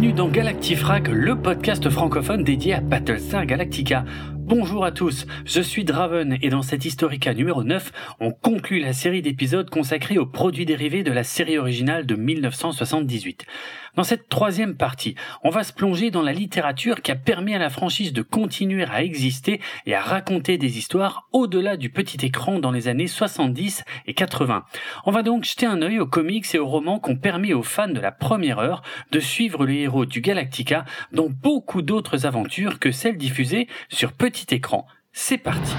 Bienvenue dans Galactifrac, le podcast francophone dédié à Battlestar Galactica. Bonjour à tous, je suis Draven et dans cet Historica numéro 9, on conclut la série d'épisodes consacrés aux produits dérivés de la série originale de 1978. Dans cette troisième partie, on va se plonger dans la littérature qui a permis à la franchise de continuer à exister et à raconter des histoires au-delà du petit écran dans les années 70 et 80. On va donc jeter un œil aux comics et aux romans qui ont permis aux fans de la première heure de suivre les héros du Galactica dans beaucoup d'autres aventures que celles diffusées sur petit écran. C'est parti.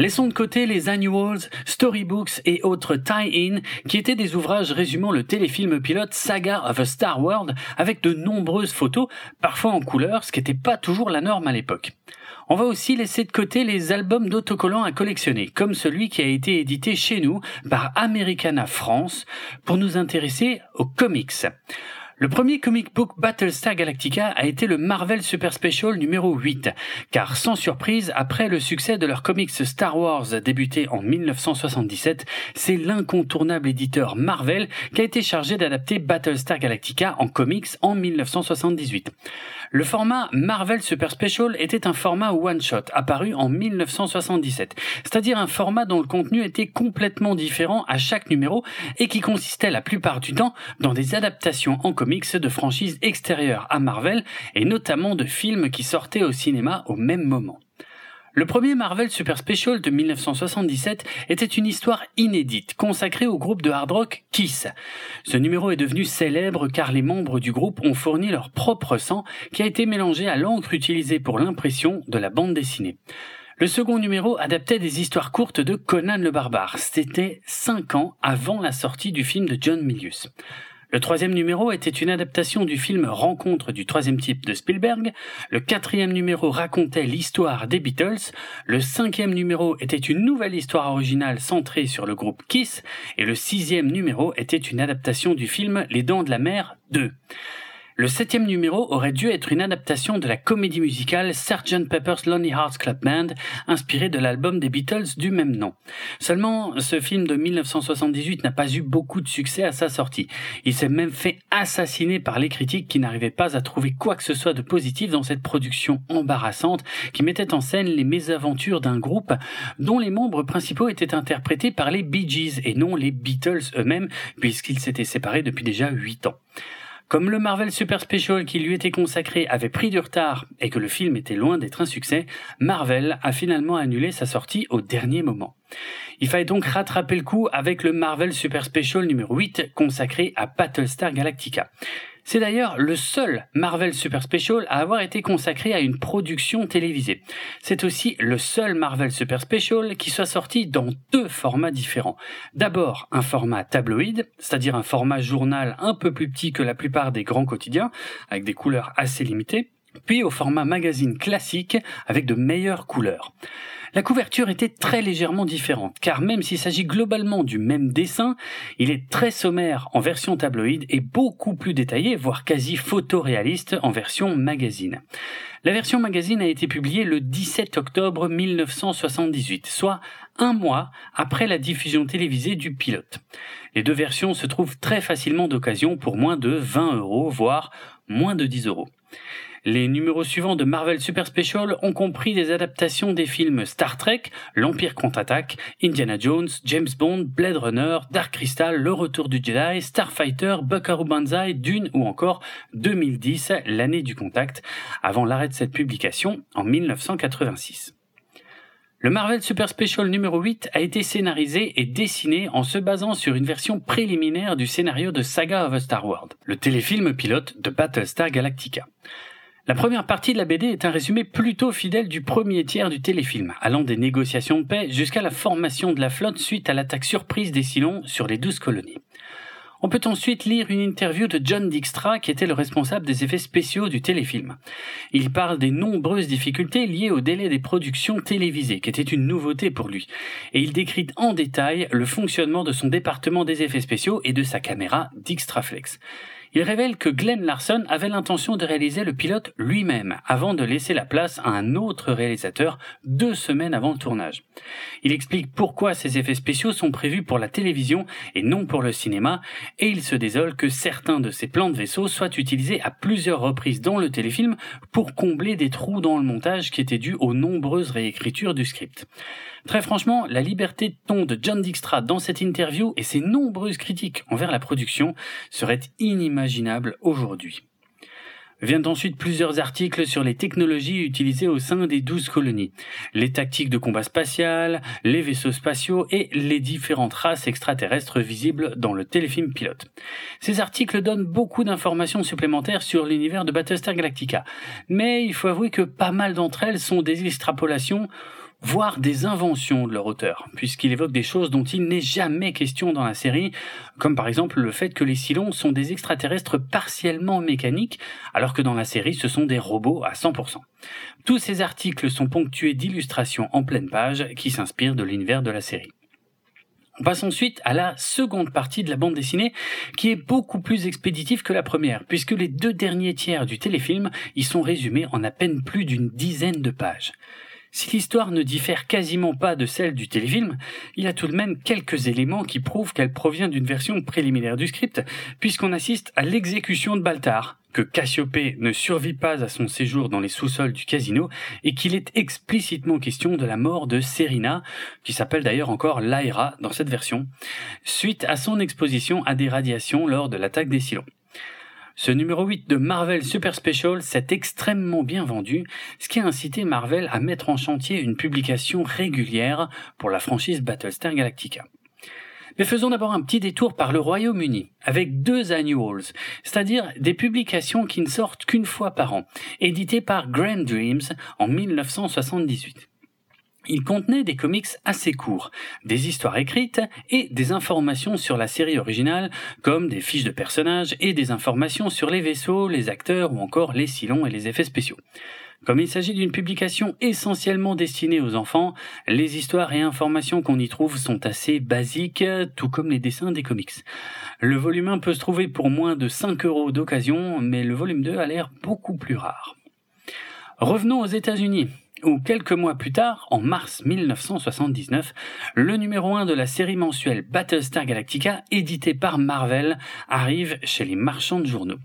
Laissons de côté les annuals, storybooks et autres tie-in qui étaient des ouvrages résumant le téléfilm pilote Saga of a Star World avec de nombreuses photos, parfois en couleur, ce qui n'était pas toujours la norme à l'époque. On va aussi laisser de côté les albums d'autocollants à collectionner, comme celui qui a été édité chez nous par Americana France, pour nous intéresser aux comics. Le premier comic book Battlestar Galactica a été le Marvel Super Special numéro 8, car sans surprise, après le succès de leur comics Star Wars débuté en 1977, c'est l'incontournable éditeur Marvel qui a été chargé d'adapter Battlestar Galactica en comics en 1978. Le format Marvel Super Special était un format one-shot apparu en 1977, c'est-à-dire un format dont le contenu était complètement différent à chaque numéro et qui consistait la plupart du temps dans des adaptations en comics de franchises extérieures à Marvel et notamment de films qui sortaient au cinéma au même moment. Le premier Marvel Super Special de 1977 était une histoire inédite consacrée au groupe de hard rock Kiss. Ce numéro est devenu célèbre car les membres du groupe ont fourni leur propre sang qui a été mélangé à l'encre utilisée pour l'impression de la bande dessinée. Le second numéro adaptait des histoires courtes de Conan le Barbare. C'était cinq ans avant la sortie du film de John Milius. Le troisième numéro était une adaptation du film Rencontre du troisième type de Spielberg. Le quatrième numéro racontait l'histoire des Beatles. Le cinquième numéro était une nouvelle histoire originale centrée sur le groupe Kiss. Et le sixième numéro était une adaptation du film Les Dents de la Mer 2. Le septième numéro aurait dû être une adaptation de la comédie musicale Sgt. Pepper's Lonely Hearts Club Band, inspirée de l'album des Beatles du même nom. Seulement, ce film de 1978 n'a pas eu beaucoup de succès à sa sortie. Il s'est même fait assassiner par les critiques qui n'arrivaient pas à trouver quoi que ce soit de positif dans cette production embarrassante qui mettait en scène les mésaventures d'un groupe dont les membres principaux étaient interprétés par les Bee Gees et non les Beatles eux-mêmes puisqu'ils s'étaient séparés depuis déjà huit ans. Comme le Marvel Super Special qui lui était consacré avait pris du retard et que le film était loin d'être un succès, Marvel a finalement annulé sa sortie au dernier moment. Il fallait donc rattraper le coup avec le Marvel Super Special numéro 8 consacré à Battlestar Galactica. C'est d'ailleurs le seul Marvel Super Special à avoir été consacré à une production télévisée. C'est aussi le seul Marvel Super Special qui soit sorti dans deux formats différents. D'abord un format tabloïd, c'est-à-dire un format journal un peu plus petit que la plupart des grands quotidiens, avec des couleurs assez limitées, puis au format magazine classique avec de meilleures couleurs. La couverture était très légèrement différente, car même s'il s'agit globalement du même dessin, il est très sommaire en version tabloïd et beaucoup plus détaillé, voire quasi photoréaliste en version magazine. La version magazine a été publiée le 17 octobre 1978, soit un mois après la diffusion télévisée du pilote. Les deux versions se trouvent très facilement d'occasion pour moins de 20 euros, voire moins de 10 euros. Les numéros suivants de Marvel Super Special ont compris des adaptations des films Star Trek, L'Empire contre-attaque, Indiana Jones, James Bond, Blade Runner, Dark Crystal, Le Retour du Jedi, Starfighter, Buckaroo Banzai, Dune ou encore 2010, l'année du contact, avant l'arrêt de cette publication en 1986. Le Marvel Super Special numéro 8 a été scénarisé et dessiné en se basant sur une version préliminaire du scénario de Saga of a Star World, le téléfilm pilote de Battlestar Galactica. La première partie de la BD est un résumé plutôt fidèle du premier tiers du téléfilm, allant des négociations de paix jusqu'à la formation de la flotte suite à l'attaque surprise des Cylons sur les douze colonies. On peut ensuite lire une interview de John Dijkstra qui était le responsable des effets spéciaux du téléfilm. Il parle des nombreuses difficultés liées au délai des productions télévisées, qui était une nouveauté pour lui, et il décrit en détail le fonctionnement de son département des effets spéciaux et de sa caméra Dijkstraflex. Il révèle que Glenn Larson avait l'intention de réaliser le pilote lui-même, avant de laisser la place à un autre réalisateur deux semaines avant le tournage. Il explique pourquoi ces effets spéciaux sont prévus pour la télévision et non pour le cinéma, et il se désole que certains de ces plans de vaisseau soient utilisés à plusieurs reprises dans le téléfilm pour combler des trous dans le montage qui étaient dus aux nombreuses réécritures du script. Très franchement, la liberté de ton de John Dijkstra dans cette interview et ses nombreuses critiques envers la production seraient inimaginables aujourd'hui. Viennent ensuite plusieurs articles sur les technologies utilisées au sein des douze colonies, les tactiques de combat spatial, les vaisseaux spatiaux et les différentes races extraterrestres visibles dans le téléfilm pilote. Ces articles donnent beaucoup d'informations supplémentaires sur l'univers de Battlestar Galactica, mais il faut avouer que pas mal d'entre elles sont des extrapolations voire des inventions de leur auteur, puisqu'il évoque des choses dont il n'est jamais question dans la série, comme par exemple le fait que les Cylons sont des extraterrestres partiellement mécaniques, alors que dans la série ce sont des robots à 100%. Tous ces articles sont ponctués d'illustrations en pleine page qui s'inspirent de l'univers de la série. On passe ensuite à la seconde partie de la bande dessinée, qui est beaucoup plus expéditive que la première, puisque les deux derniers tiers du téléfilm y sont résumés en à peine plus d'une dizaine de pages. Si l'histoire ne diffère quasiment pas de celle du téléfilm, il y a tout de même quelques éléments qui prouvent qu'elle provient d'une version préliminaire du script, puisqu'on assiste à l'exécution de Baltar, que Cassiopée ne survit pas à son séjour dans les sous-sols du casino, et qu'il est explicitement question de la mort de Serena, qui s'appelle d'ailleurs encore Lyra dans cette version, suite à son exposition à des radiations lors de l'attaque des Cylons. Ce numéro 8 de Marvel Super Special s'est extrêmement bien vendu, ce qui a incité Marvel à mettre en chantier une publication régulière pour la franchise Battlestar Galactica. Mais faisons d'abord un petit détour par le Royaume-Uni, avec deux annuals, c'est-à-dire des publications qui ne sortent qu'une fois par an, éditées par Grand Dreams en 1978. Il contenait des comics assez courts, des histoires écrites et des informations sur la série originale, comme des fiches de personnages et des informations sur les vaisseaux, les acteurs ou encore les silons et les effets spéciaux. Comme il s'agit d'une publication essentiellement destinée aux enfants, les histoires et informations qu'on y trouve sont assez basiques, tout comme les dessins des comics. Le volume 1 peut se trouver pour moins de 5 euros d'occasion, mais le volume 2 a l'air beaucoup plus rare. Revenons aux États-Unis où quelques mois plus tard, en mars 1979, le numéro 1 de la série mensuelle Battlestar Galactica, édité par Marvel, arrive chez les marchands de journaux.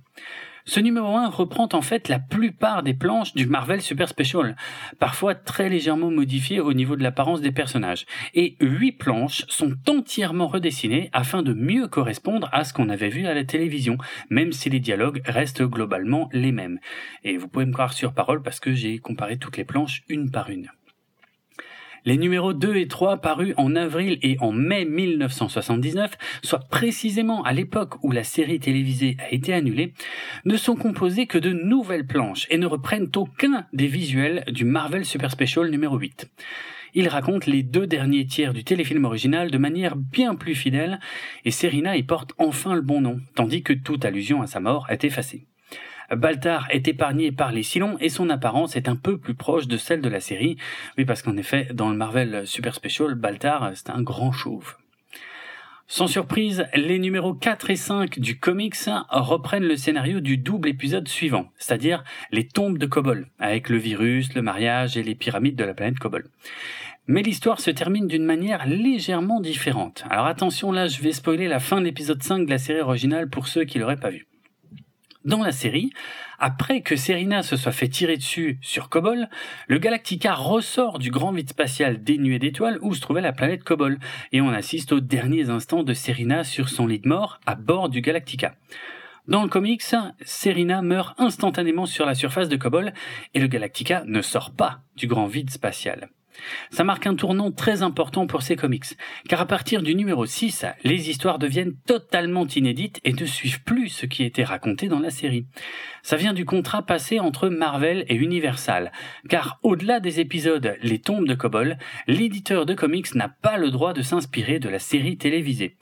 Ce numéro 1 reprend en fait la plupart des planches du Marvel Super Special, parfois très légèrement modifiées au niveau de l'apparence des personnages. Et huit planches sont entièrement redessinées afin de mieux correspondre à ce qu'on avait vu à la télévision, même si les dialogues restent globalement les mêmes. Et vous pouvez me croire sur parole parce que j'ai comparé toutes les planches une par une. Les numéros 2 et 3 parus en avril et en mai 1979, soit précisément à l'époque où la série télévisée a été annulée, ne sont composés que de nouvelles planches et ne reprennent aucun des visuels du Marvel Super Special numéro 8. Ils racontent les deux derniers tiers du téléfilm original de manière bien plus fidèle et Serena y porte enfin le bon nom, tandis que toute allusion à sa mort est effacée. Baltar est épargné par les Cylons et son apparence est un peu plus proche de celle de la série. Oui, parce qu'en effet, dans le Marvel Super Special, Baltar, c'est un grand chauve. Sans surprise, les numéros 4 et 5 du comics reprennent le scénario du double épisode suivant, c'est-à-dire les tombes de Kobol, avec le virus, le mariage et les pyramides de la planète Kobol. Mais l'histoire se termine d'une manière légèrement différente. Alors attention là, je vais spoiler la fin de l'épisode 5 de la série originale pour ceux qui l'auraient pas vu. Dans la série, après que Serena se soit fait tirer dessus sur Kobol, le Galactica ressort du grand vide spatial dénué d'étoiles où se trouvait la planète Kobol, et on assiste aux derniers instants de Serena sur son lit de mort à bord du Galactica. Dans le comics, Serena meurt instantanément sur la surface de Kobol et le Galactica ne sort pas du grand vide spatial. Ça marque un tournant très important pour ces comics, car à partir du numéro 6, les histoires deviennent totalement inédites et ne suivent plus ce qui était raconté dans la série. Ça vient du contrat passé entre Marvel et Universal, car au-delà des épisodes Les tombes de Kobol, l'éditeur de comics n'a pas le droit de s'inspirer de la série télévisée.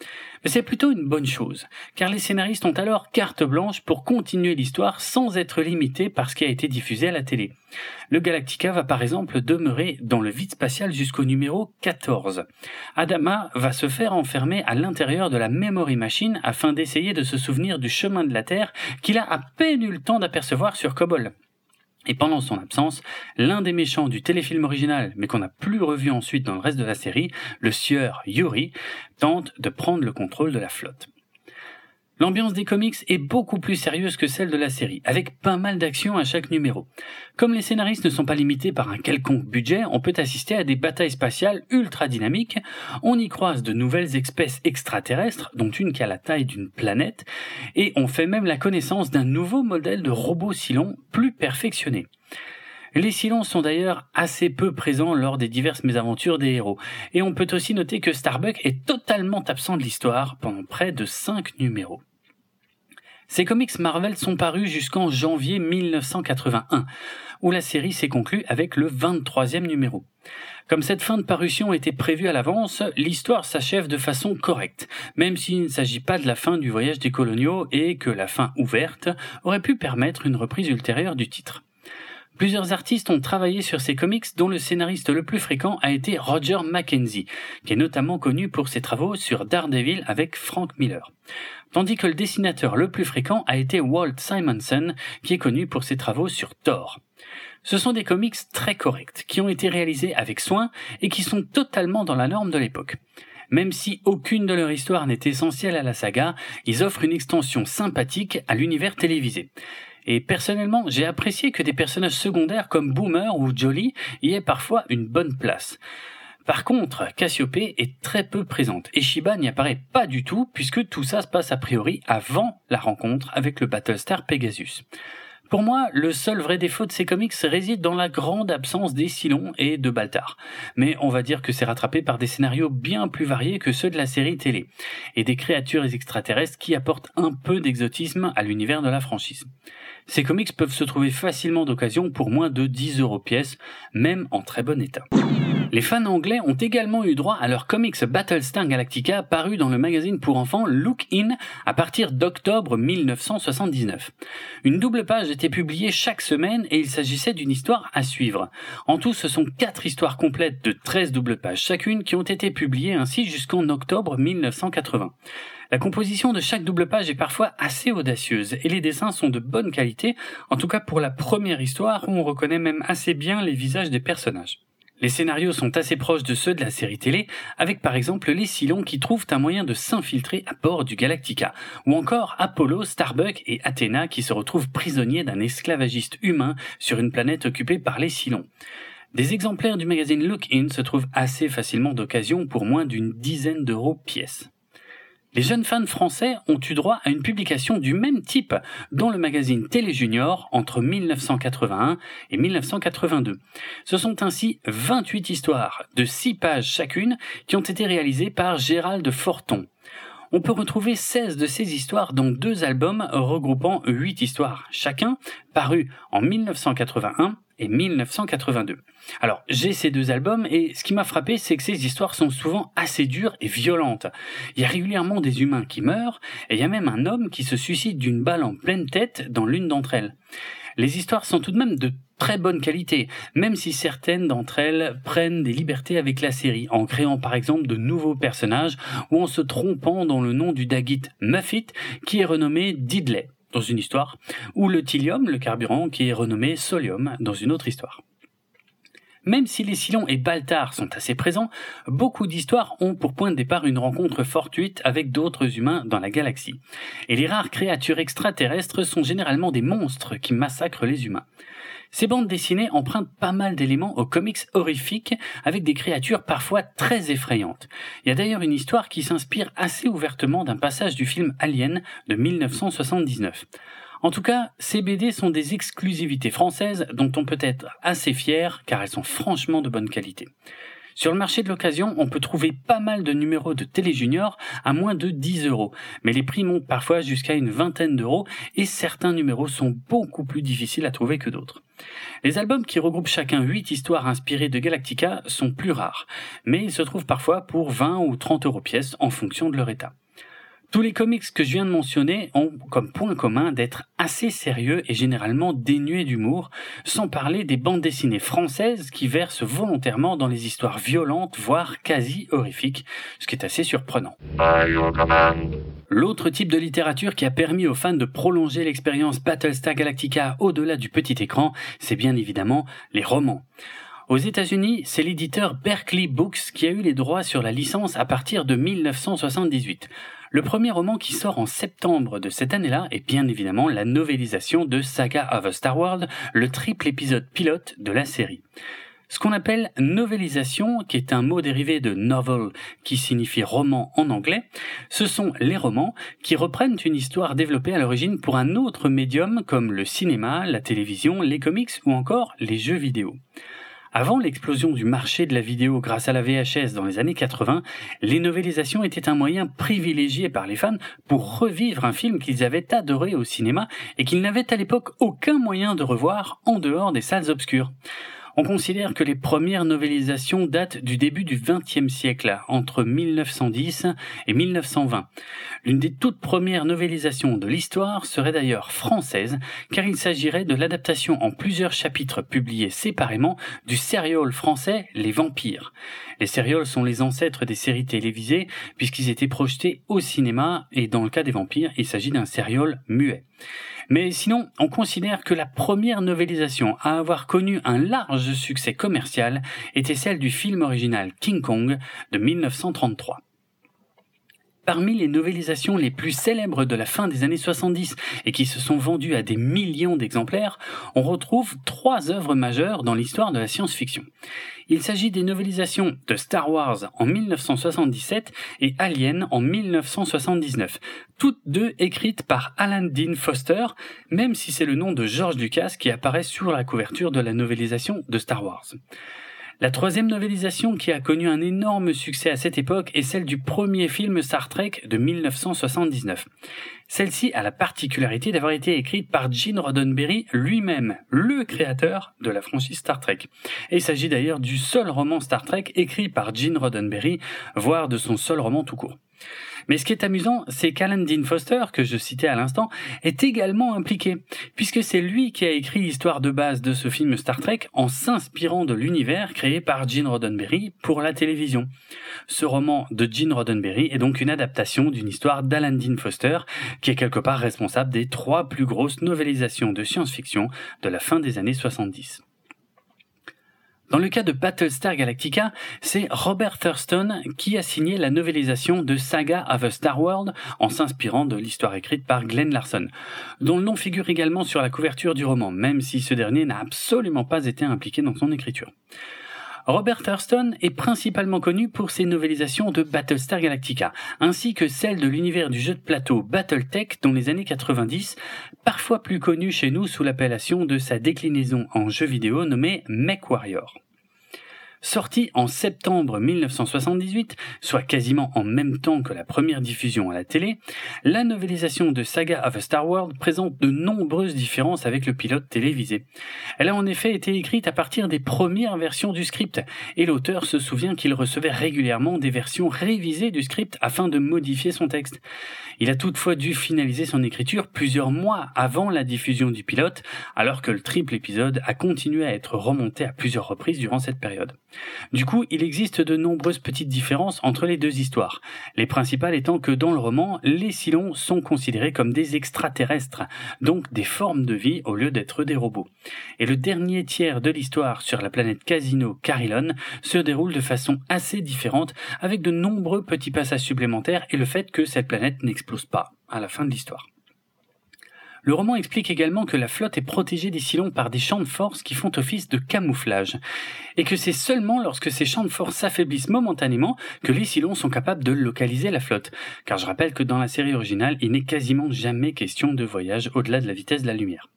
C'est plutôt une bonne chose, car les scénaristes ont alors carte blanche pour continuer l'histoire sans être limités par ce qui a été diffusé à la télé. Le Galactica va par exemple demeurer dans le vide spatial jusqu'au numéro 14. Adama va se faire enfermer à l'intérieur de la memory machine afin d'essayer de se souvenir du chemin de la Terre qu'il a à peine eu le temps d'apercevoir sur Kobol. Et pendant son absence, l'un des méchants du téléfilm original, mais qu'on n'a plus revu ensuite dans le reste de la série, le sieur Yuri, tente de prendre le contrôle de la flotte. L'ambiance des comics est beaucoup plus sérieuse que celle de la série, avec pas mal d'actions à chaque numéro. Comme les scénaristes ne sont pas limités par un quelconque budget, on peut assister à des batailles spatiales ultra dynamiques, on y croise de nouvelles espèces extraterrestres, dont une qui a la taille d'une planète, et on fait même la connaissance d'un nouveau modèle de robot Silon plus perfectionné. Les Silons sont d'ailleurs assez peu présents lors des diverses mésaventures des héros, et on peut aussi noter que Starbuck est totalement absent de l'histoire pendant près de 5 numéros. Ces comics Marvel sont parus jusqu'en janvier 1981, où la série s'est conclue avec le 23e numéro. Comme cette fin de parution était prévue à l'avance, l'histoire s'achève de façon correcte, même s'il ne s'agit pas de la fin du voyage des coloniaux et que la fin ouverte aurait pu permettre une reprise ultérieure du titre. Plusieurs artistes ont travaillé sur ces comics dont le scénariste le plus fréquent a été Roger Mackenzie, qui est notamment connu pour ses travaux sur Daredevil avec Frank Miller. Tandis que le dessinateur le plus fréquent a été Walt Simonson, qui est connu pour ses travaux sur Thor. Ce sont des comics très corrects, qui ont été réalisés avec soin et qui sont totalement dans la norme de l'époque. Même si aucune de leur histoire n'est essentielle à la saga, ils offrent une extension sympathique à l'univers télévisé. Et personnellement, j'ai apprécié que des personnages secondaires comme Boomer ou Jolly y aient parfois une bonne place. Par contre, Cassiopée est très peu présente et Shiba n'y apparaît pas du tout puisque tout ça se passe a priori avant la rencontre avec le Battlestar Pegasus. Pour moi, le seul vrai défaut de ces comics réside dans la grande absence des Silons et de Baltar. Mais on va dire que c'est rattrapé par des scénarios bien plus variés que ceux de la série télé, et des créatures extraterrestres qui apportent un peu d'exotisme à l'univers de la franchise. Ces comics peuvent se trouver facilement d'occasion pour moins de 10 euros pièce, même en très bon état. Les fans anglais ont également eu droit à leur comics Battlestar Galactica paru dans le magazine pour enfants Look In à partir d'octobre 1979. Une double page était publiée chaque semaine et il s'agissait d'une histoire à suivre. En tout, ce sont quatre histoires complètes de 13 doubles pages chacune qui ont été publiées ainsi jusqu'en octobre 1980. La composition de chaque double page est parfois assez audacieuse et les dessins sont de bonne qualité, en tout cas pour la première histoire où on reconnaît même assez bien les visages des personnages. Les scénarios sont assez proches de ceux de la série télé, avec par exemple les Silons qui trouvent un moyen de s'infiltrer à bord du Galactica, ou encore Apollo, Starbuck et Athéna qui se retrouvent prisonniers d'un esclavagiste humain sur une planète occupée par les Silons. Des exemplaires du magazine Look In se trouvent assez facilement d'occasion pour moins d'une dizaine d'euros pièce. Les jeunes fans français ont eu droit à une publication du même type dans le magazine Télé Junior entre 1981 et 1982. Ce sont ainsi 28 histoires de 6 pages chacune qui ont été réalisées par Gérald Forton. On peut retrouver 16 de ces histoires dans deux albums regroupant 8 histoires chacun, parus en 1981 et 1982. Alors, j'ai ces deux albums et ce qui m'a frappé, c'est que ces histoires sont souvent assez dures et violentes. Il y a régulièrement des humains qui meurent et il y a même un homme qui se suicide d'une balle en pleine tête dans l'une d'entre elles. Les histoires sont tout de même de très bonne qualité, même si certaines d'entre elles prennent des libertés avec la série, en créant par exemple de nouveaux personnages ou en se trompant dans le nom du Dagit Muffit qui est renommé Didley dans une histoire, ou le thylium, le carburant, qui est renommé solium dans une autre histoire. Même si les Silons et Baltar sont assez présents, beaucoup d'histoires ont pour point de départ une rencontre fortuite avec d'autres humains dans la galaxie. Et les rares créatures extraterrestres sont généralement des monstres qui massacrent les humains. Ces bandes dessinées empruntent pas mal d'éléments aux comics horrifiques avec des créatures parfois très effrayantes. Il y a d'ailleurs une histoire qui s'inspire assez ouvertement d'un passage du film Alien de 1979. En tout cas, ces BD sont des exclusivités françaises dont on peut être assez fier car elles sont franchement de bonne qualité. Sur le marché de l'occasion, on peut trouver pas mal de numéros de Télé Junior à moins de 10 euros, mais les prix montent parfois jusqu'à une vingtaine d'euros et certains numéros sont beaucoup plus difficiles à trouver que d'autres. Les albums qui regroupent chacun 8 histoires inspirées de Galactica sont plus rares, mais ils se trouvent parfois pour 20 ou 30 euros pièce en fonction de leur état. Tous les comics que je viens de mentionner ont comme point commun d'être assez sérieux et généralement dénués d'humour, sans parler des bandes dessinées françaises qui versent volontairement dans les histoires violentes, voire quasi horrifiques, ce qui est assez surprenant. L'autre type de littérature qui a permis aux fans de prolonger l'expérience Battlestar Galactica au-delà du petit écran, c'est bien évidemment les romans. Aux États-Unis, c'est l'éditeur Berkeley Books qui a eu les droits sur la licence à partir de 1978. Le premier roman qui sort en septembre de cette année-là est bien évidemment la novélisation de Saga of a Star World, le triple épisode pilote de la série. Ce qu'on appelle novélisation, qui est un mot dérivé de novel, qui signifie roman en anglais, ce sont les romans qui reprennent une histoire développée à l'origine pour un autre médium comme le cinéma, la télévision, les comics ou encore les jeux vidéo. Avant l'explosion du marché de la vidéo grâce à la VHS dans les années 80, les novélisations étaient un moyen privilégié par les fans pour revivre un film qu'ils avaient adoré au cinéma et qu'ils n'avaient à l'époque aucun moyen de revoir en dehors des salles obscures. On considère que les premières novélisations datent du début du XXe siècle, entre 1910 et 1920. L'une des toutes premières novélisations de l'histoire serait d'ailleurs française, car il s'agirait de l'adaptation en plusieurs chapitres publiés séparément du serial français Les Vampires. Les sérioles sont les ancêtres des séries télévisées, puisqu'ils étaient projetés au cinéma, et dans le cas des vampires, il s'agit d'un serial muet. Mais sinon, on considère que la première novélisation à avoir connu un large succès commercial était celle du film original King Kong de 1933. Parmi les novélisations les plus célèbres de la fin des années 70 et qui se sont vendues à des millions d'exemplaires, on retrouve trois œuvres majeures dans l'histoire de la science-fiction. Il s'agit des novélisations de Star Wars en 1977 et Alien en 1979, toutes deux écrites par Alan Dean Foster, même si c'est le nom de George Lucas qui apparaît sur la couverture de la novélisation de Star Wars. La troisième novélisation qui a connu un énorme succès à cette époque est celle du premier film Star Trek de 1979. Celle-ci a la particularité d'avoir été écrite par Gene Roddenberry lui-même, le créateur de la franchise Star Trek. Il s'agit d'ailleurs du seul roman Star Trek écrit par Gene Roddenberry, voire de son seul roman tout court. Mais ce qui est amusant, c'est qu'Alan Dean Foster, que je citais à l'instant, est également impliqué, puisque c'est lui qui a écrit l'histoire de base de ce film Star Trek en s'inspirant de l'univers créé par Gene Roddenberry pour la télévision. Ce roman de Gene Roddenberry est donc une adaptation d'une histoire d'Alan Dean Foster, qui est quelque part responsable des trois plus grosses novélisations de science-fiction de la fin des années 70. Dans le cas de Battlestar Galactica, c'est Robert Thurston qui a signé la novélisation de Saga of a Star World en s'inspirant de l'histoire écrite par Glenn Larson, dont le nom figure également sur la couverture du roman, même si ce dernier n'a absolument pas été impliqué dans son écriture. Robert Thurston est principalement connu pour ses novélisations de Battlestar Galactica, ainsi que celle de l'univers du jeu de plateau Battletech dans les années 90, parfois plus connu chez nous sous l'appellation de sa déclinaison en jeu vidéo nommée MechWarrior. Sorti en septembre 1978, soit quasiment en même temps que la première diffusion à la télé, la novélisation de Saga of a Star World présente de nombreuses différences avec le pilote télévisé. Elle a en effet été écrite à partir des premières versions du script, et l'auteur se souvient qu'il recevait régulièrement des versions révisées du script afin de modifier son texte. Il a toutefois dû finaliser son écriture plusieurs mois avant la diffusion du pilote, alors que le triple épisode a continué à être remonté à plusieurs reprises durant cette période. Du coup, il existe de nombreuses petites différences entre les deux histoires. Les principales étant que dans le roman, les Cylons sont considérés comme des extraterrestres, donc des formes de vie au lieu d'être des robots. Et le dernier tiers de l'histoire sur la planète Casino Carillon se déroule de façon assez différente avec de nombreux petits passages supplémentaires et le fait que cette planète n'explose pas à la fin de l'histoire. Le roman explique également que la flotte est protégée des Cylons par des champs de force qui font office de camouflage, et que c'est seulement lorsque ces champs de force s'affaiblissent momentanément que les Cylons sont capables de localiser la flotte. Car je rappelle que dans la série originale, il n'est quasiment jamais question de voyage au-delà de la vitesse de la lumière.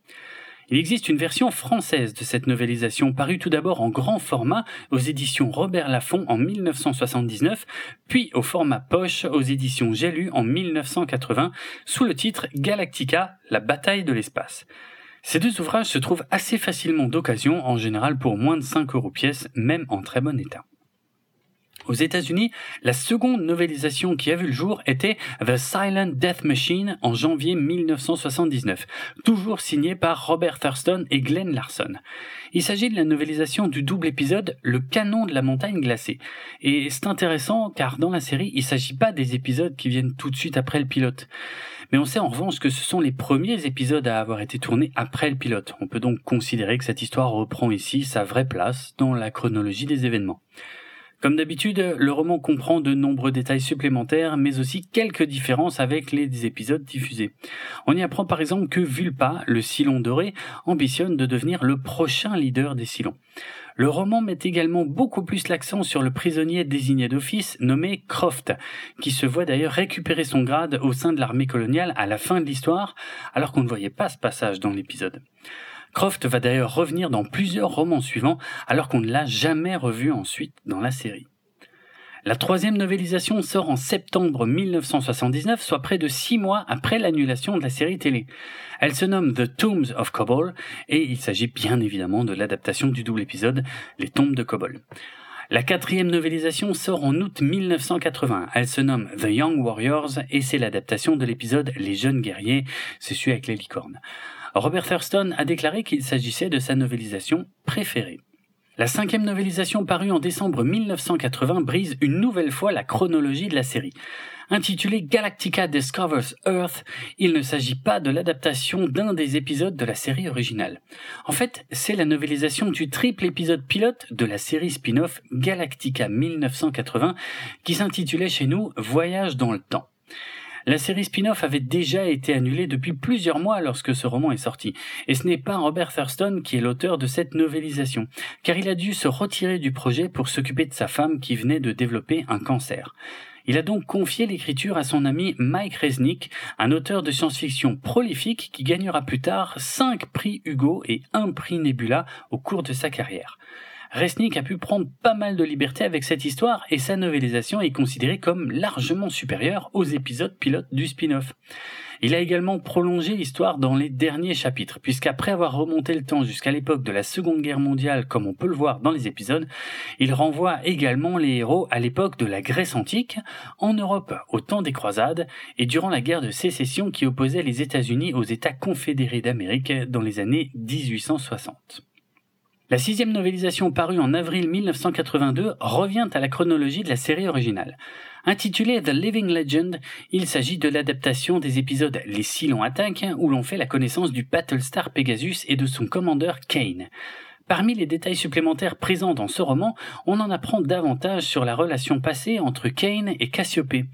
Il existe une version française de cette novélisation parue tout d'abord en grand format aux éditions Robert Laffont en 1979, puis au format poche aux éditions J'ai lu en 1980 sous le titre Galactica, la bataille de l'espace. Ces deux ouvrages se trouvent assez facilement d'occasion, en général pour moins de 5 euros pièce, même en très bon état. Aux États-Unis, la seconde novélisation qui a vu le jour était The Silent Death Machine en janvier 1979, toujours signée par Robert Thurston et Glenn Larson. Il s'agit de la novélisation du double épisode Le canon de la montagne glacée. Et c'est intéressant car dans la série, il ne s'agit pas des épisodes qui viennent tout de suite après le pilote. Mais on sait en revanche que ce sont les premiers épisodes à avoir été tournés après le pilote. On peut donc considérer que cette histoire reprend ici sa vraie place dans la chronologie des événements. Comme d'habitude, le roman comprend de nombreux détails supplémentaires, mais aussi quelques différences avec les épisodes diffusés. On y apprend par exemple que Vulpa, le Silon doré, ambitionne de devenir le prochain leader des Silons. Le roman met également beaucoup plus l'accent sur le prisonnier désigné d'office nommé Croft, qui se voit d'ailleurs récupérer son grade au sein de l'armée coloniale à la fin de l'histoire, alors qu'on ne voyait pas ce passage dans l'épisode. Croft va d'ailleurs revenir dans plusieurs romans suivants, alors qu'on ne l'a jamais revu ensuite dans la série. La troisième novélisation sort en septembre 1979, soit près de six mois après l'annulation de la série télé. Elle se nomme The Tombs of Kobol, et il s'agit bien évidemment de l'adaptation du double épisode Les Tombes de Kobol. La quatrième novélisation sort en août 1980. Elle se nomme The Young Warriors et c'est l'adaptation de l'épisode Les Jeunes Guerriers, c'est celui avec les licornes. Robert Thurston a déclaré qu'il s'agissait de sa novélisation préférée. La cinquième novélisation parue en décembre 1980 brise une nouvelle fois la chronologie de la série. Intitulée Galactica Discovers Earth, il ne s'agit pas de l'adaptation d'un des épisodes de la série originale. En fait, c'est la novélisation du triple épisode pilote de la série spin-off Galactica 1980 qui s'intitulait chez nous Voyage dans le temps. La série spin-off avait déjà été annulée depuis plusieurs mois lorsque ce roman est sorti, et ce n'est pas Robert Thurston qui est l'auteur de cette novélisation, car il a dû se retirer du projet pour s'occuper de sa femme qui venait de développer un cancer. Il a donc confié l'écriture à son ami Mike Resnick, un auteur de science-fiction prolifique qui gagnera plus tard 5 prix Hugo et un prix Nebula au cours de sa carrière. Resnick a pu prendre pas mal de liberté avec cette histoire et sa novélisation est considérée comme largement supérieure aux épisodes pilotes du spin-off. Il a également prolongé l'histoire dans les derniers chapitres, puisqu'après avoir remonté le temps jusqu'à l'époque de la Seconde Guerre mondiale, comme on peut le voir dans les épisodes, il renvoie également les héros à l'époque de la Grèce antique, en Europe au temps des croisades, et durant la guerre de sécession qui opposait les États-Unis aux États confédérés d'Amérique dans les années 1860. La sixième novélisation parue en avril 1982 revient à la chronologie de la série originale. Intitulée The Living Legend, il s'agit de l'adaptation des épisodes Les Silons attaquent où l'on fait la connaissance du Battlestar Pegasus et de son commandeur Kane. Parmi les détails supplémentaires présents dans ce roman, on en apprend davantage sur la relation passée entre Kane et Cassiopée.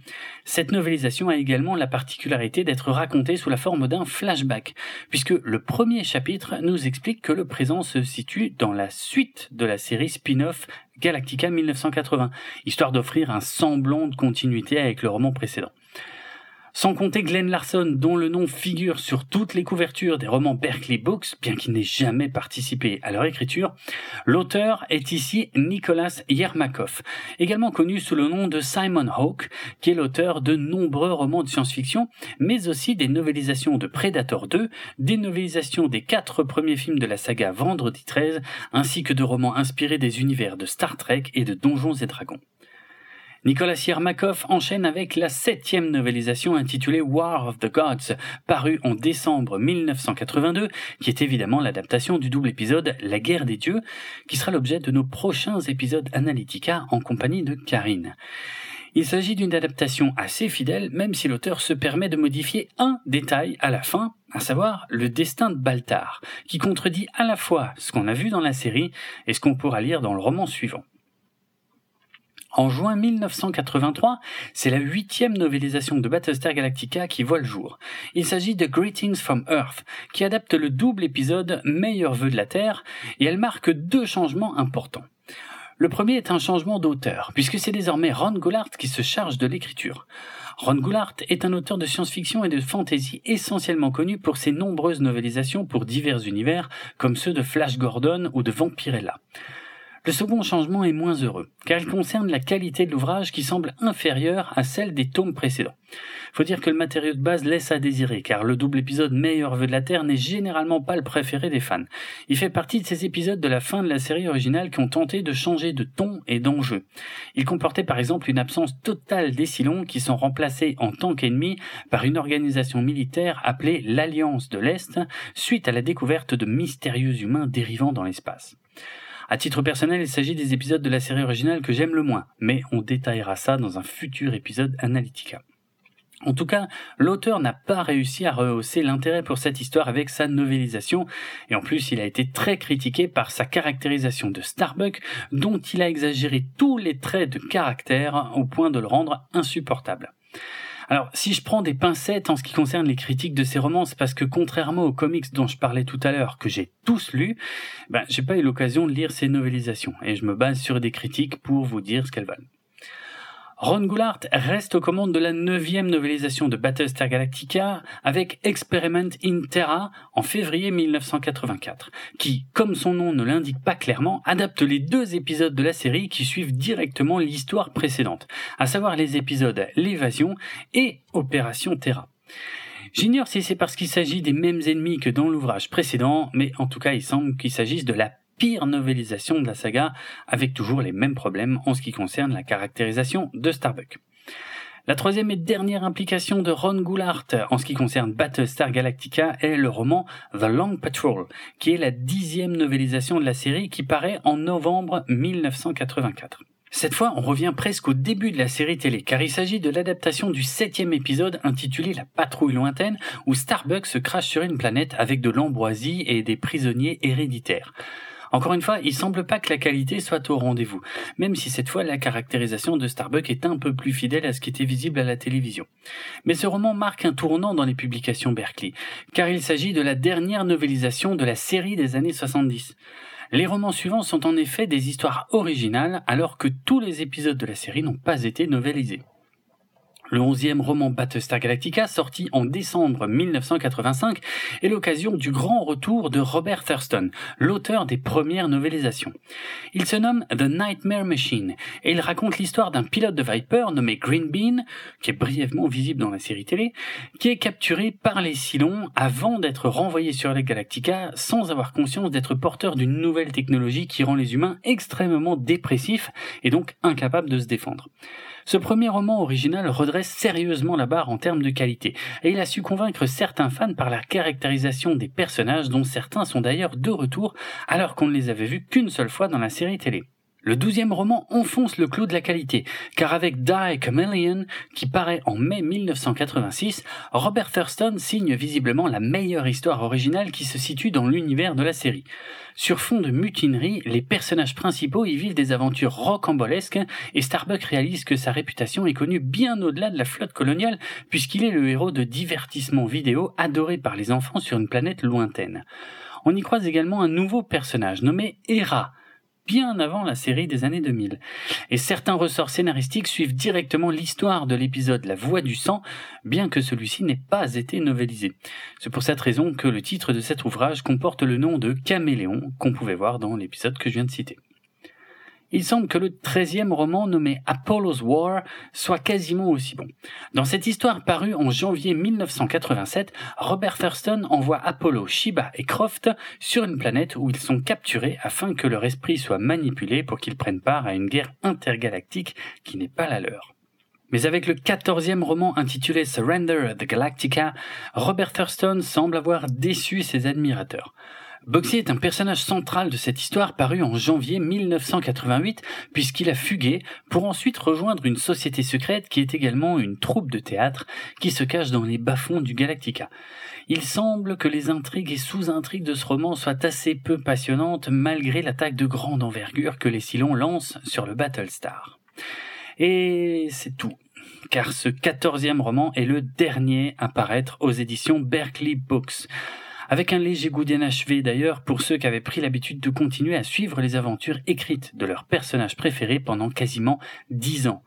Cette novélisation a également la particularité d'être racontée sous la forme d'un flashback, puisque le premier chapitre nous explique que le présent se situe dans la suite de la série spin-off Galactica 1980, histoire d'offrir un semblant de continuité avec le roman précédent. Sans compter Glenn Larson, dont le nom figure sur toutes les couvertures des romans Berkeley Books, bien qu'il n'ait jamais participé à leur écriture, l'auteur est ici Nicolas Yermakov, également connu sous le nom de Simon Hawke, qui est l'auteur de nombreux romans de science-fiction, mais aussi des novélisations de Predator 2, des novélisations des quatre premiers films de la saga Vendredi 13, ainsi que de romans inspirés des univers de Star Trek et de Donjons et Dragons. Nicolas Yermakov enchaîne avec la septième novélisation intitulée War of the Gods, parue en décembre 1982, qui est évidemment l'adaptation du double épisode La guerre des dieux, qui sera l'objet de nos prochains épisodes Analytica en compagnie de Karine. Il s'agit d'une adaptation assez fidèle, même si l'auteur se permet de modifier un détail à la fin, à savoir le destin de Baltar, qui contredit à la fois ce qu'on a vu dans la série et ce qu'on pourra lire dans le roman suivant. En juin 1983, c'est la huitième novélisation de Battlestar Galactica qui voit le jour. Il s'agit de Greetings from Earth, qui adapte le double épisode Meilleur vœu de la Terre, et elle marque deux changements importants. Le premier est un changement d'auteur, puisque c'est désormais Ron Goulart qui se charge de l'écriture. Ron Goulart est un auteur de science-fiction et de fantasy essentiellement connu pour ses nombreuses novélisations pour divers univers, comme ceux de Flash Gordon ou de Vampirella. Le second changement est moins heureux, car il concerne la qualité de l'ouvrage qui semble inférieure à celle des tomes précédents. Faut dire que le matériau de base laisse à désirer, car le double épisode Meilleur vœu de la Terre n'est généralement pas le préféré des fans. Il fait partie de ces épisodes de la fin de la série originale qui ont tenté de changer de ton et d'enjeu. Il comportait par exemple une absence totale des Cylons qui sont remplacés en tant qu'ennemis par une organisation militaire appelée l'Alliance de l'Est, suite à la découverte de mystérieux humains dérivant dans l'espace. À titre personnel, il s'agit des épisodes de la série originale que j'aime le moins, mais on détaillera ça dans un futur épisode Analytica. En tout cas, l'auteur n'a pas réussi à rehausser l'intérêt pour cette histoire avec sa novélisation, et en plus il a été très critiqué par sa caractérisation de Starbuck, dont il a exagéré tous les traits de caractère au point de le rendre insupportable. Alors, si je prends des pincettes en ce qui concerne les critiques de ces romans, c'est parce que contrairement aux comics dont je parlais tout à l'heure, que j'ai tous lus, ben, j'ai pas eu l'occasion de lire ces novélisations, et je me base sur des critiques pour vous dire ce qu'elles valent. Ron Goulart reste aux commandes de la neuvième novélisation de Battlestar Galactica avec Experiment in Terra en février 1984, qui, comme son nom ne l'indique pas clairement, adapte les deux épisodes de la série qui suivent directement l'histoire précédente, à savoir les épisodes L'évasion et Opération Terra. J'ignore si c'est parce qu'il s'agit des mêmes ennemis que dans l'ouvrage précédent, mais en tout cas il semble qu'il s'agisse de la pire novélisation de la saga, avec toujours les mêmes problèmes en ce qui concerne la caractérisation de Starbuck. La troisième et dernière implication de Ron Goulart en ce qui concerne Battlestar Galactica est le roman The Long Patrol, qui est la dixième novélisation de la série qui paraît en novembre 1984. Cette fois, on revient presque au début de la série télé, car il s'agit de l'adaptation du septième épisode intitulé La patrouille lointaine, où Starbuck se crache sur une planète avec de l'ambroisie et des prisonniers héréditaires. Encore une fois, il semble pas que la qualité soit au rendez-vous, même si cette fois la caractérisation de Starbuck est un peu plus fidèle à ce qui était visible à la télévision. Mais ce roman marque un tournant dans les publications Berkeley, car il s'agit de la dernière novélisation de la série des années 70. Les romans suivants sont en effet des histoires originales alors que tous les épisodes de la série n'ont pas été novélisés le onzième roman Battlestar Galactica, sorti en décembre 1985, est l'occasion du grand retour de Robert Thurston, l'auteur des premières novélisations. Il se nomme The Nightmare Machine, et il raconte l'histoire d'un pilote de Viper nommé Green Bean, qui est brièvement visible dans la série télé, qui est capturé par les Cylons avant d'être renvoyé sur les Galactica sans avoir conscience d'être porteur d'une nouvelle technologie qui rend les humains extrêmement dépressifs et donc incapables de se défendre. Ce premier roman original redresse sérieusement la barre en termes de qualité, et il a su convaincre certains fans par la caractérisation des personnages dont certains sont d'ailleurs de retour alors qu'on ne les avait vus qu'une seule fois dans la série télé. Le douzième roman enfonce le clou de la qualité, car avec Die Chameleon, qui paraît en mai 1986, Robert Thurston signe visiblement la meilleure histoire originale qui se situe dans l'univers de la série. Sur fond de mutinerie, les personnages principaux y vivent des aventures rocambolesques, et Starbuck réalise que sa réputation est connue bien au-delà de la flotte coloniale, puisqu'il est le héros de divertissements vidéo adoré par les enfants sur une planète lointaine. On y croise également un nouveau personnage nommé Hera, bien avant la série des années 2000. Et certains ressorts scénaristiques suivent directement l'histoire de l'épisode La Voix du Sang, bien que celui-ci n'ait pas été novélisé. C'est pour cette raison que le titre de cet ouvrage comporte le nom de Caméléon, qu'on pouvait voir dans l'épisode que je viens de citer il semble que le treizième roman nommé Apollo's War soit quasiment aussi bon. Dans cette histoire parue en janvier 1987, Robert Thurston envoie Apollo, Shiba et Croft sur une planète où ils sont capturés afin que leur esprit soit manipulé pour qu'ils prennent part à une guerre intergalactique qui n'est pas la leur. Mais avec le quatorzième roman intitulé Surrender the Galactica, Robert Thurston semble avoir déçu ses admirateurs. Bugsy est un personnage central de cette histoire parue en janvier 1988 puisqu'il a fugué pour ensuite rejoindre une société secrète qui est également une troupe de théâtre qui se cache dans les bas-fonds du Galactica. Il semble que les intrigues et sous-intrigues de ce roman soient assez peu passionnantes malgré l'attaque de grande envergure que les Cylons lancent sur le Battlestar. Et c'est tout car ce quatorzième roman est le dernier à paraître aux éditions Berkeley Books. Avec un léger goût d'inachevé d'ailleurs pour ceux qui avaient pris l'habitude de continuer à suivre les aventures écrites de leurs personnages préférés pendant quasiment dix ans.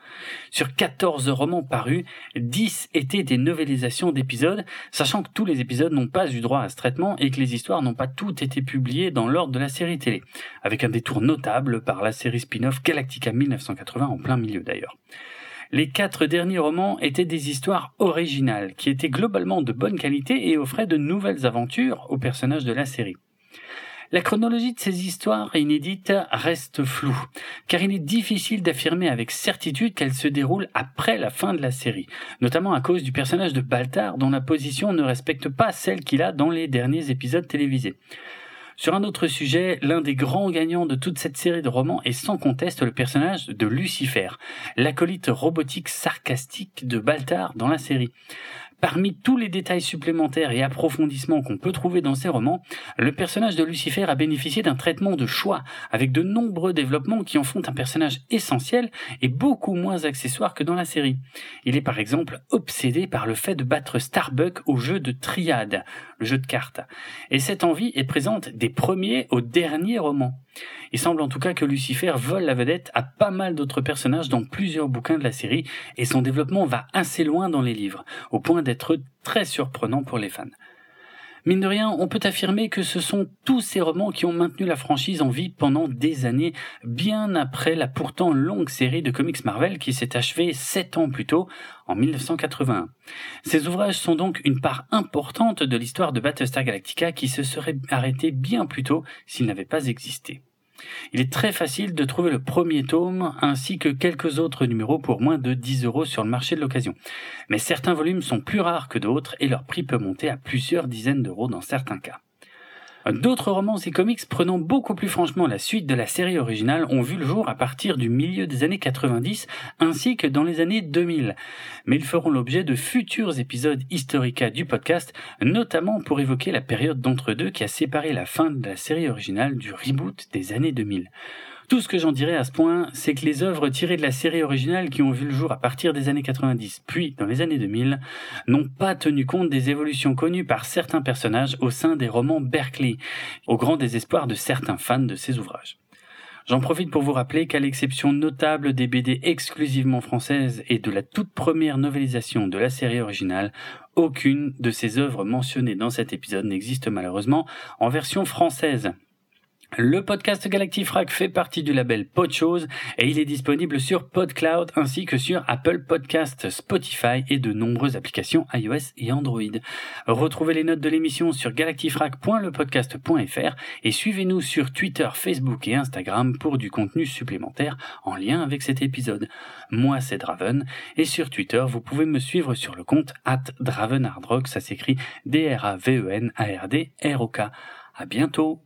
Sur 14 romans parus, 10 étaient des novélisations d'épisodes, sachant que tous les épisodes n'ont pas eu droit à ce traitement et que les histoires n'ont pas toutes été publiées dans l'ordre de la série télé, avec un détour notable par la série spin-off Galactica 1980 en plein milieu d'ailleurs. Les quatre derniers romans étaient des histoires originales, qui étaient globalement de bonne qualité et offraient de nouvelles aventures aux personnages de la série. La chronologie de ces histoires inédites reste floue, car il est difficile d'affirmer avec certitude qu'elles se déroulent après la fin de la série, notamment à cause du personnage de Baltar dont la position ne respecte pas celle qu'il a dans les derniers épisodes télévisés. Sur un autre sujet, l'un des grands gagnants de toute cette série de romans est sans conteste le personnage de Lucifer, l'acolyte robotique sarcastique de Baltar dans la série. Parmi tous les détails supplémentaires et approfondissements qu'on peut trouver dans ces romans, le personnage de Lucifer a bénéficié d'un traitement de choix, avec de nombreux développements qui en font un personnage essentiel et beaucoup moins accessoire que dans la série. Il est par exemple obsédé par le fait de battre Starbuck au jeu de triade, le jeu de cartes. Et cette envie est présente des premiers au dernier roman. Il semble en tout cas que Lucifer vole la vedette à pas mal d'autres personnages dans plusieurs bouquins de la série, et son développement va assez loin dans les livres, au point d'être très surprenant pour les fans. Mine de rien, on peut affirmer que ce sont tous ces romans qui ont maintenu la franchise en vie pendant des années, bien après la pourtant longue série de comics Marvel qui s'est achevée sept ans plus tôt, en 1981. Ces ouvrages sont donc une part importante de l'histoire de Battlestar Galactica qui se serait arrêtée bien plus tôt s'il n'avait pas existé. Il est très facile de trouver le premier tome ainsi que quelques autres numéros pour moins de 10 euros sur le marché de l'occasion. Mais certains volumes sont plus rares que d'autres et leur prix peut monter à plusieurs dizaines d'euros dans certains cas. D'autres romans et comics prenant beaucoup plus franchement la suite de la série originale ont vu le jour à partir du milieu des années 90 ainsi que dans les années 2000. Mais ils feront l'objet de futurs épisodes historica du podcast, notamment pour évoquer la période d'entre-deux qui a séparé la fin de la série originale du reboot des années 2000. Tout ce que j'en dirais à ce point, c'est que les œuvres tirées de la série originale qui ont vu le jour à partir des années 90, puis dans les années 2000, n'ont pas tenu compte des évolutions connues par certains personnages au sein des romans Berkeley, au grand désespoir de certains fans de ces ouvrages. J'en profite pour vous rappeler qu'à l'exception notable des BD exclusivement françaises et de la toute première novélisation de la série originale, aucune de ces œuvres mentionnées dans cet épisode n'existe malheureusement en version française. Le podcast Galactifrac fait partie du label Podchose et il est disponible sur PodCloud ainsi que sur Apple Podcast, Spotify et de nombreuses applications iOS et Android. Retrouvez les notes de l'émission sur galactifrac.lepodcast.fr et suivez-nous sur Twitter, Facebook et Instagram pour du contenu supplémentaire en lien avec cet épisode. Moi c'est Draven et sur Twitter vous pouvez me suivre sur le compte at Dravenhardrock, ça s'écrit D-R-A-V-E-N-A-R-D-R-O-K. À bientôt!